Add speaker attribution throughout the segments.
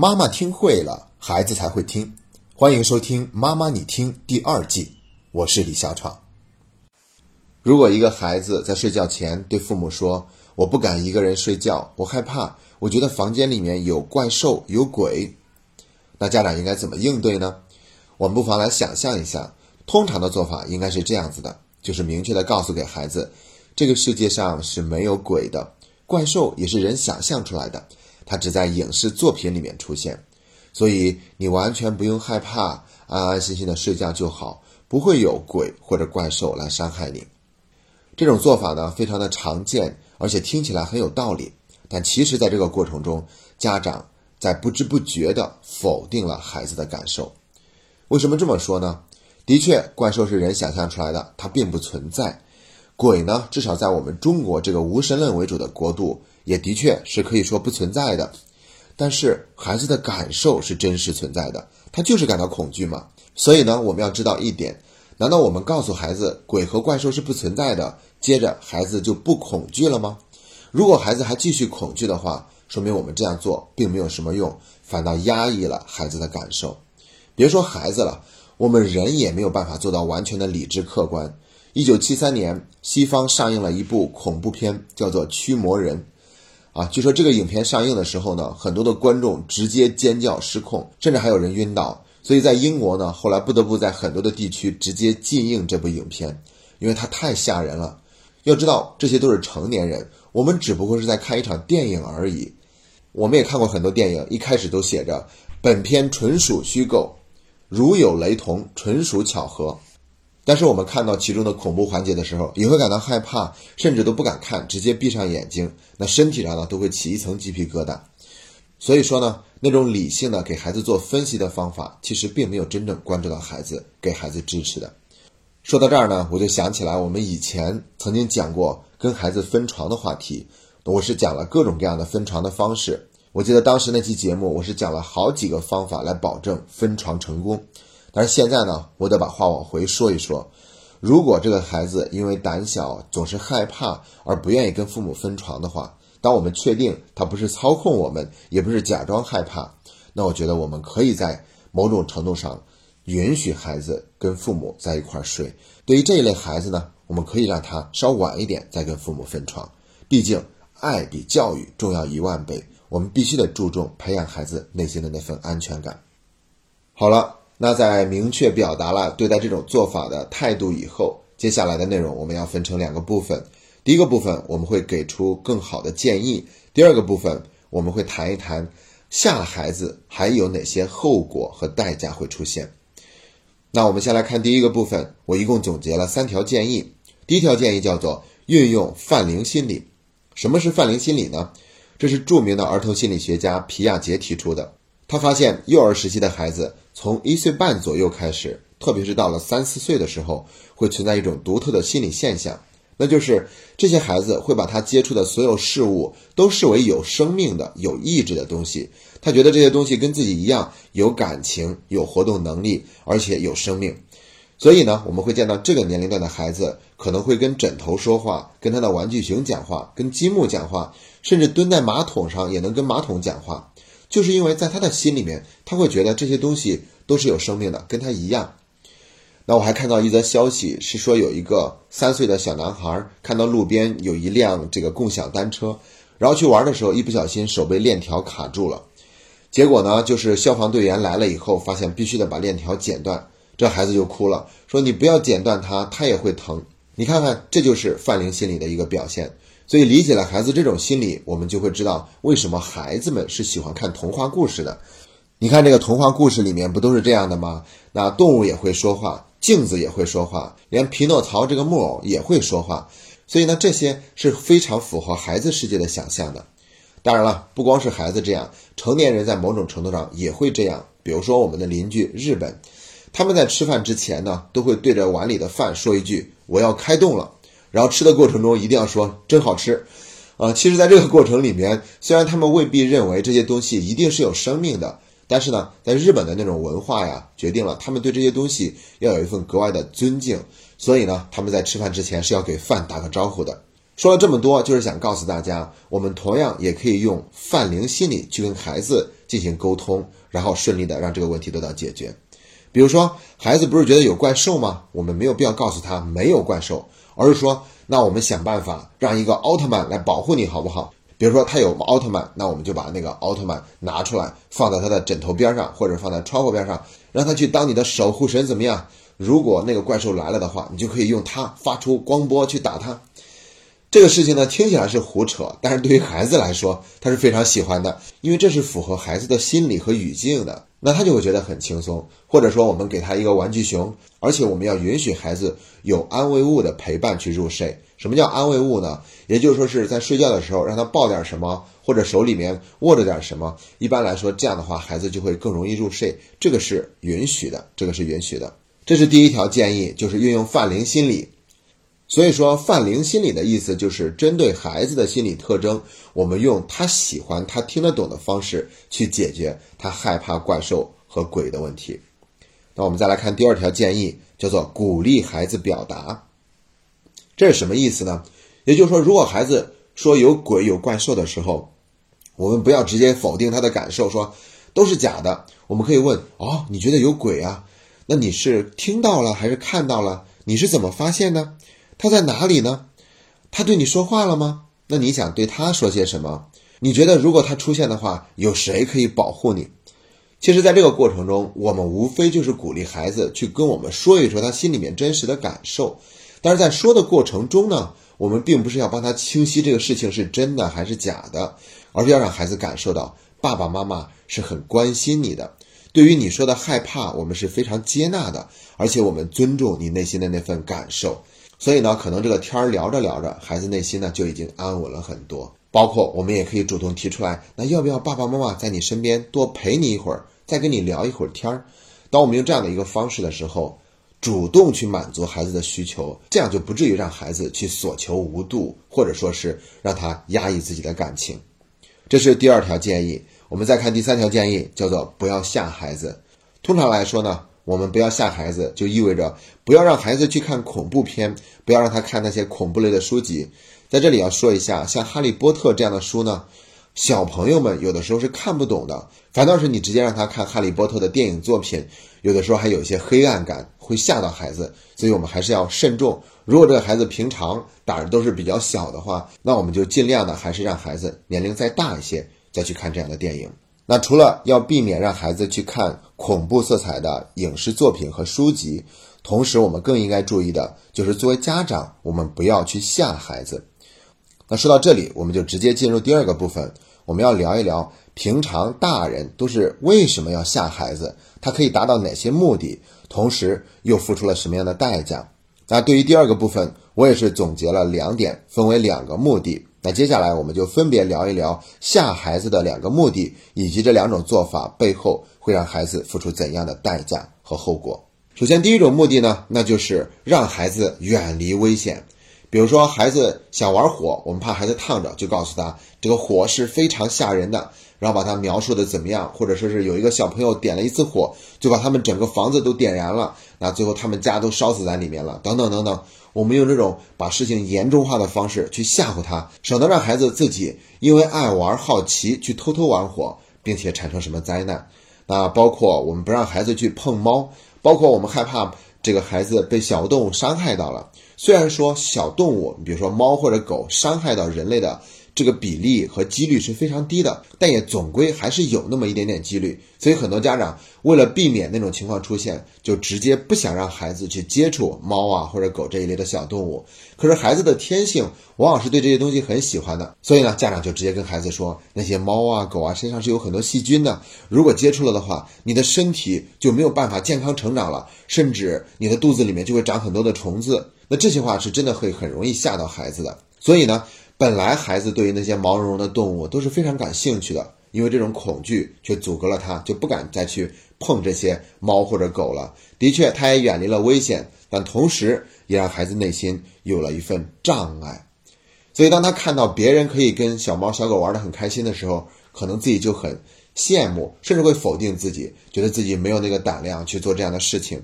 Speaker 1: 妈妈听会了，孩子才会听。欢迎收听《妈妈你听》第二季，我是李小闯。如果一个孩子在睡觉前对父母说：“我不敢一个人睡觉，我害怕，我觉得房间里面有怪兽、有鬼。”那家长应该怎么应对呢？我们不妨来想象一下，通常的做法应该是这样子的：就是明确的告诉给孩子，这个世界上是没有鬼的，怪兽也是人想象出来的，它只在影视作品里面出现，所以你完全不用害怕，安安心心的睡觉就好，不会有鬼或者怪兽来伤害你。这种做法呢，非常的常见，而且听起来很有道理，但其实，在这个过程中，家长在不知不觉地否定了孩子的感受。为什么这么说呢？的确，怪兽是人想象出来的，它并不存在。鬼呢，至少在我们中国这个无神论为主的国度，也的确是可以说不存在的。但是，孩子的感受是真实存在的，他就是感到恐惧嘛。所以呢，我们要知道一点：难道我们告诉孩子鬼和怪兽是不存在的，接着孩子就不恐惧了吗？如果孩子还继续恐惧的话，说明我们这样做并没有什么用，反倒压抑了孩子的感受。别说孩子了，我们人也没有办法做到完全的理智客观。一九七三年，西方上映了一部恐怖片，叫做《驱魔人》。啊，据说这个影片上映的时候呢，很多的观众直接尖叫失控，甚至还有人晕倒。所以在英国呢，后来不得不在很多的地区直接禁映这部影片，因为它太吓人了。要知道，这些都是成年人，我们只不过是在看一场电影而已。我们也看过很多电影，一开始都写着“本片纯属虚构”。如有雷同，纯属巧合。但是我们看到其中的恐怖环节的时候，也会感到害怕，甚至都不敢看，直接闭上眼睛，那身体上呢都会起一层鸡皮疙瘩。所以说呢，那种理性的给孩子做分析的方法，其实并没有真正关注到孩子，给孩子支持的。说到这儿呢，我就想起来我们以前曾经讲过跟孩子分床的话题，我是讲了各种各样的分床的方式。我记得当时那期节目，我是讲了好几个方法来保证分床成功。但是现在呢，我得把话往回说一说。如果这个孩子因为胆小，总是害怕而不愿意跟父母分床的话，当我们确定他不是操控我们，也不是假装害怕，那我觉得我们可以在某种程度上允许孩子跟父母在一块睡。对于这一类孩子呢，我们可以让他稍晚一点再跟父母分床。毕竟，爱比教育重要一万倍。我们必须得注重培养孩子内心的那份安全感。好了，那在明确表达了对待这种做法的态度以后，接下来的内容我们要分成两个部分。第一个部分我们会给出更好的建议，第二个部分我们会谈一谈吓孩子还有哪些后果和代价会出现。那我们先来看第一个部分，我一共总结了三条建议。第一条建议叫做运用泛灵心理。什么是泛灵心理呢？这是著名的儿童心理学家皮亚杰提出的。他发现，幼儿时期的孩子从一岁半左右开始，特别是到了三四岁的时候，会存在一种独特的心理现象，那就是这些孩子会把他接触的所有事物都视为有生命的、有意志的东西。他觉得这些东西跟自己一样有感情、有活动能力，而且有生命。所以呢，我们会见到这个年龄段的孩子可能会跟枕头说话，跟他的玩具熊讲话，跟积木讲话，甚至蹲在马桶上也能跟马桶讲话。就是因为在他的心里面，他会觉得这些东西都是有生命的，跟他一样。那我还看到一则消息，是说有一个三岁的小男孩看到路边有一辆这个共享单车，然后去玩的时候，一不小心手被链条卡住了。结果呢，就是消防队员来了以后，发现必须得把链条剪断。这孩子就哭了，说：“你不要剪断它，它也会疼。”你看看，这就是泛灵心理的一个表现。所以理解了孩子这种心理，我们就会知道为什么孩子们是喜欢看童话故事的。你看这个童话故事里面不都是这样的吗？那动物也会说话，镜子也会说话，连匹诺曹这个木偶也会说话。所以呢，这些是非常符合孩子世界的想象的。当然了，不光是孩子这样，成年人在某种程度上也会这样。比如说我们的邻居日本。他们在吃饭之前呢，都会对着碗里的饭说一句“我要开动了”，然后吃的过程中一定要说“真好吃”。啊，其实，在这个过程里面，虽然他们未必认为这些东西一定是有生命的，但是呢，在日本的那种文化呀，决定了他们对这些东西要有一份格外的尊敬，所以呢，他们在吃饭之前是要给饭打个招呼的。说了这么多，就是想告诉大家，我们同样也可以用泛灵心理去跟孩子进行沟通，然后顺利的让这个问题得到解决。比如说，孩子不是觉得有怪兽吗？我们没有必要告诉他没有怪兽，而是说，那我们想办法让一个奥特曼来保护你，好不好？比如说他有奥特曼，那我们就把那个奥特曼拿出来，放在他的枕头边上，或者放在窗户边上，让他去当你的守护神，怎么样？如果那个怪兽来了的话，你就可以用它发出光波去打它。这个事情呢，听起来是胡扯，但是对于孩子来说，他是非常喜欢的，因为这是符合孩子的心理和语境的，那他就会觉得很轻松。或者说，我们给他一个玩具熊，而且我们要允许孩子有安慰物的陪伴去入睡。什么叫安慰物呢？也就是说是在睡觉的时候让他抱点什么，或者手里面握着点什么。一般来说，这样的话孩子就会更容易入睡。这个是允许的，这个是允许的。这是第一条建议，就是运用泛灵心理。所以说，泛灵心理的意思就是针对孩子的心理特征，我们用他喜欢、他听得懂的方式去解决他害怕怪兽和鬼的问题。那我们再来看第二条建议，叫做鼓励孩子表达。这是什么意思呢？也就是说，如果孩子说有鬼、有怪兽的时候，我们不要直接否定他的感受，说都是假的。我们可以问：哦，你觉得有鬼啊？那你是听到了还是看到了？你是怎么发现的？他在哪里呢？他对你说话了吗？那你想对他说些什么？你觉得如果他出现的话，有谁可以保护你？其实，在这个过程中，我们无非就是鼓励孩子去跟我们说一说他心里面真实的感受。但是在说的过程中呢，我们并不是要帮他清晰这个事情是真的还是假的，而是要让孩子感受到爸爸妈妈是很关心你的。对于你说的害怕，我们是非常接纳的，而且我们尊重你内心的那份感受。所以呢，可能这个天儿聊着聊着，孩子内心呢就已经安稳了很多。包括我们也可以主动提出来，那要不要爸爸妈妈在你身边多陪你一会儿，再跟你聊一会儿天儿？当我们用这样的一个方式的时候，主动去满足孩子的需求，这样就不至于让孩子去所求无度，或者说是让他压抑自己的感情。这是第二条建议。我们再看第三条建议，叫做不要吓孩子。通常来说呢。我们不要吓孩子，就意味着不要让孩子去看恐怖片，不要让他看那些恐怖类的书籍。在这里要说一下，像《哈利波特》这样的书呢，小朋友们有的时候是看不懂的。反倒是你直接让他看《哈利波特》的电影作品，有的时候还有一些黑暗感，会吓到孩子。所以我们还是要慎重。如果这个孩子平常胆儿都是比较小的话，那我们就尽量的还是让孩子年龄再大一些再去看这样的电影。那除了要避免让孩子去看恐怖色彩的影视作品和书籍，同时我们更应该注意的就是作为家长，我们不要去吓孩子。那说到这里，我们就直接进入第二个部分，我们要聊一聊平常大人都是为什么要吓孩子，他可以达到哪些目的，同时又付出了什么样的代价。那对于第二个部分，我也是总结了两点，分为两个目的。那接下来我们就分别聊一聊吓孩子的两个目的，以及这两种做法背后会让孩子付出怎样的代价和后果。首先，第一种目的呢，那就是让孩子远离危险。比如说，孩子想玩火，我们怕孩子烫着，就告诉他这个火是非常吓人的，然后把它描述的怎么样，或者说是有一个小朋友点了一次火，就把他们整个房子都点燃了，那最后他们家都烧死在里面了，等等等等。我们用这种把事情严重化的方式去吓唬他，省得让孩子自己因为爱玩好奇去偷偷玩火，并且产生什么灾难。那包括我们不让孩子去碰猫，包括我们害怕这个孩子被小动物伤害到了。虽然说小动物，你比如说猫或者狗伤害到人类的。这个比例和几率是非常低的，但也总归还是有那么一点点几率。所以很多家长为了避免那种情况出现，就直接不想让孩子去接触猫啊或者狗这一类的小动物。可是孩子的天性往往是对这些东西很喜欢的，所以呢，家长就直接跟孩子说，那些猫啊狗啊身上是有很多细菌的，如果接触了的话，你的身体就没有办法健康成长了，甚至你的肚子里面就会长很多的虫子。那这些话是真的会很容易吓到孩子的。所以呢。本来孩子对于那些毛茸茸的动物都是非常感兴趣的，因为这种恐惧却阻隔了他，就不敢再去碰这些猫或者狗了。的确，他也远离了危险，但同时也让孩子内心有了一份障碍。所以，当他看到别人可以跟小猫小狗玩得很开心的时候，可能自己就很羡慕，甚至会否定自己，觉得自己没有那个胆量去做这样的事情。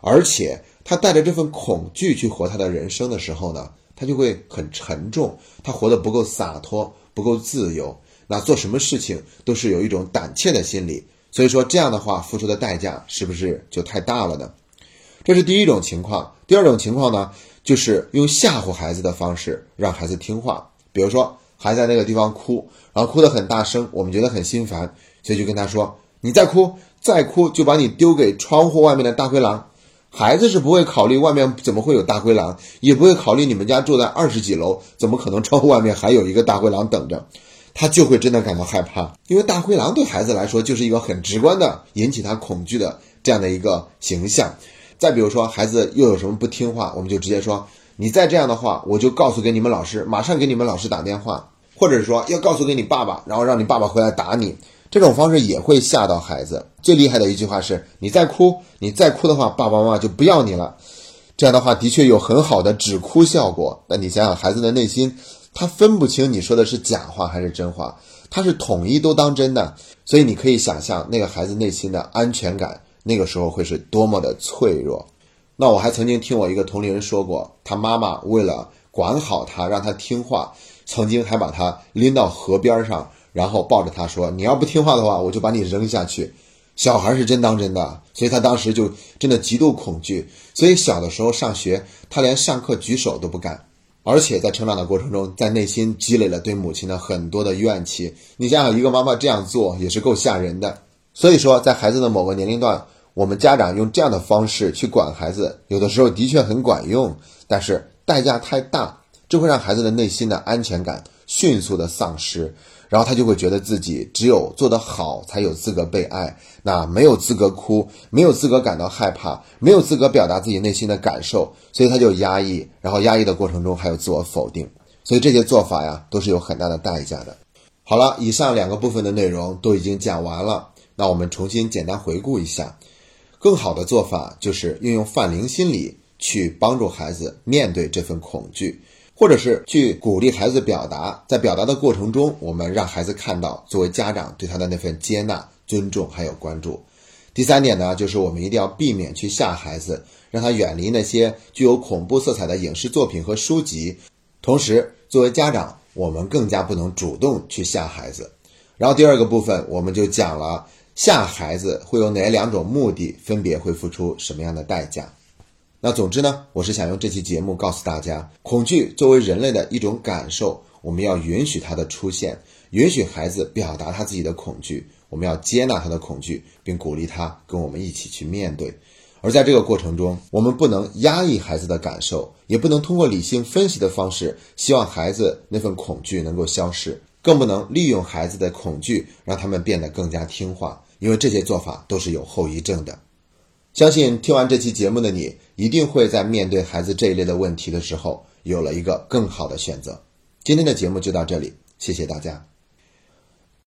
Speaker 1: 而且，他带着这份恐惧去活他的人生的时候呢？他就会很沉重，他活得不够洒脱，不够自由。那做什么事情都是有一种胆怯的心理。所以说这样的话，付出的代价是不是就太大了呢？这是第一种情况。第二种情况呢，就是用吓唬孩子的方式让孩子听话。比如说，孩子在那个地方哭，然后哭得很大声，我们觉得很心烦，所以就跟他说：“你再哭，再哭就把你丢给窗户外面的大灰狼。”孩子是不会考虑外面怎么会有大灰狼，也不会考虑你们家住在二十几楼，怎么可能窗户外面还有一个大灰狼等着。他就会真的感到害怕，因为大灰狼对孩子来说就是一个很直观的引起他恐惧的这样的一个形象。再比如说，孩子又有什么不听话，我们就直接说：“你再这样的话，我就告诉给你们老师，马上给你们老师打电话，或者说要告诉给你爸爸，然后让你爸爸回来打你。”这种方式也会吓到孩子。最厉害的一句话是：“你再哭，你再哭的话，爸爸妈妈就不要你了。”这样的话的确有很好的止哭效果。那你想想，孩子的内心。他分不清你说的是假话还是真话，他是统一都当真的，所以你可以想象那个孩子内心的安全感，那个时候会是多么的脆弱。那我还曾经听我一个同龄人说过，他妈妈为了管好他，让他听话，曾经还把他拎到河边上，然后抱着他说：“你要不听话的话，我就把你扔下去。”小孩是真当真的，所以他当时就真的极度恐惧，所以小的时候上学，他连上课举手都不敢。而且在成长的过程中，在内心积累了对母亲的很多的怨气。你想想，一个妈妈这样做也是够吓人的。所以说，在孩子的某个年龄段，我们家长用这样的方式去管孩子，有的时候的确很管用，但是代价太大，这会让孩子的内心的安全感迅速的丧失。然后他就会觉得自己只有做得好才有资格被爱，那没有资格哭，没有资格感到害怕，没有资格表达自己内心的感受，所以他就压抑，然后压抑的过程中还有自我否定，所以这些做法呀都是有很大的代价的。好了，以上两个部分的内容都已经讲完了，那我们重新简单回顾一下，更好的做法就是运用泛灵心理去帮助孩子面对这份恐惧。或者是去鼓励孩子表达，在表达的过程中，我们让孩子看到作为家长对他的那份接纳、尊重还有关注。第三点呢，就是我们一定要避免去吓孩子，让他远离那些具有恐怖色彩的影视作品和书籍。同时，作为家长，我们更加不能主动去吓孩子。然后第二个部分，我们就讲了吓孩子会有哪两种目的，分别会付出什么样的代价。那总之呢，我是想用这期节目告诉大家，恐惧作为人类的一种感受，我们要允许它的出现，允许孩子表达他自己的恐惧，我们要接纳他的恐惧，并鼓励他跟我们一起去面对。而在这个过程中，我们不能压抑孩子的感受，也不能通过理性分析的方式，希望孩子那份恐惧能够消失，更不能利用孩子的恐惧让他们变得更加听话，因为这些做法都是有后遗症的。相信听完这期节目的你，一定会在面对孩子这一类的问题的时候，有了一个更好的选择。今天的节目就到这里，谢谢大家。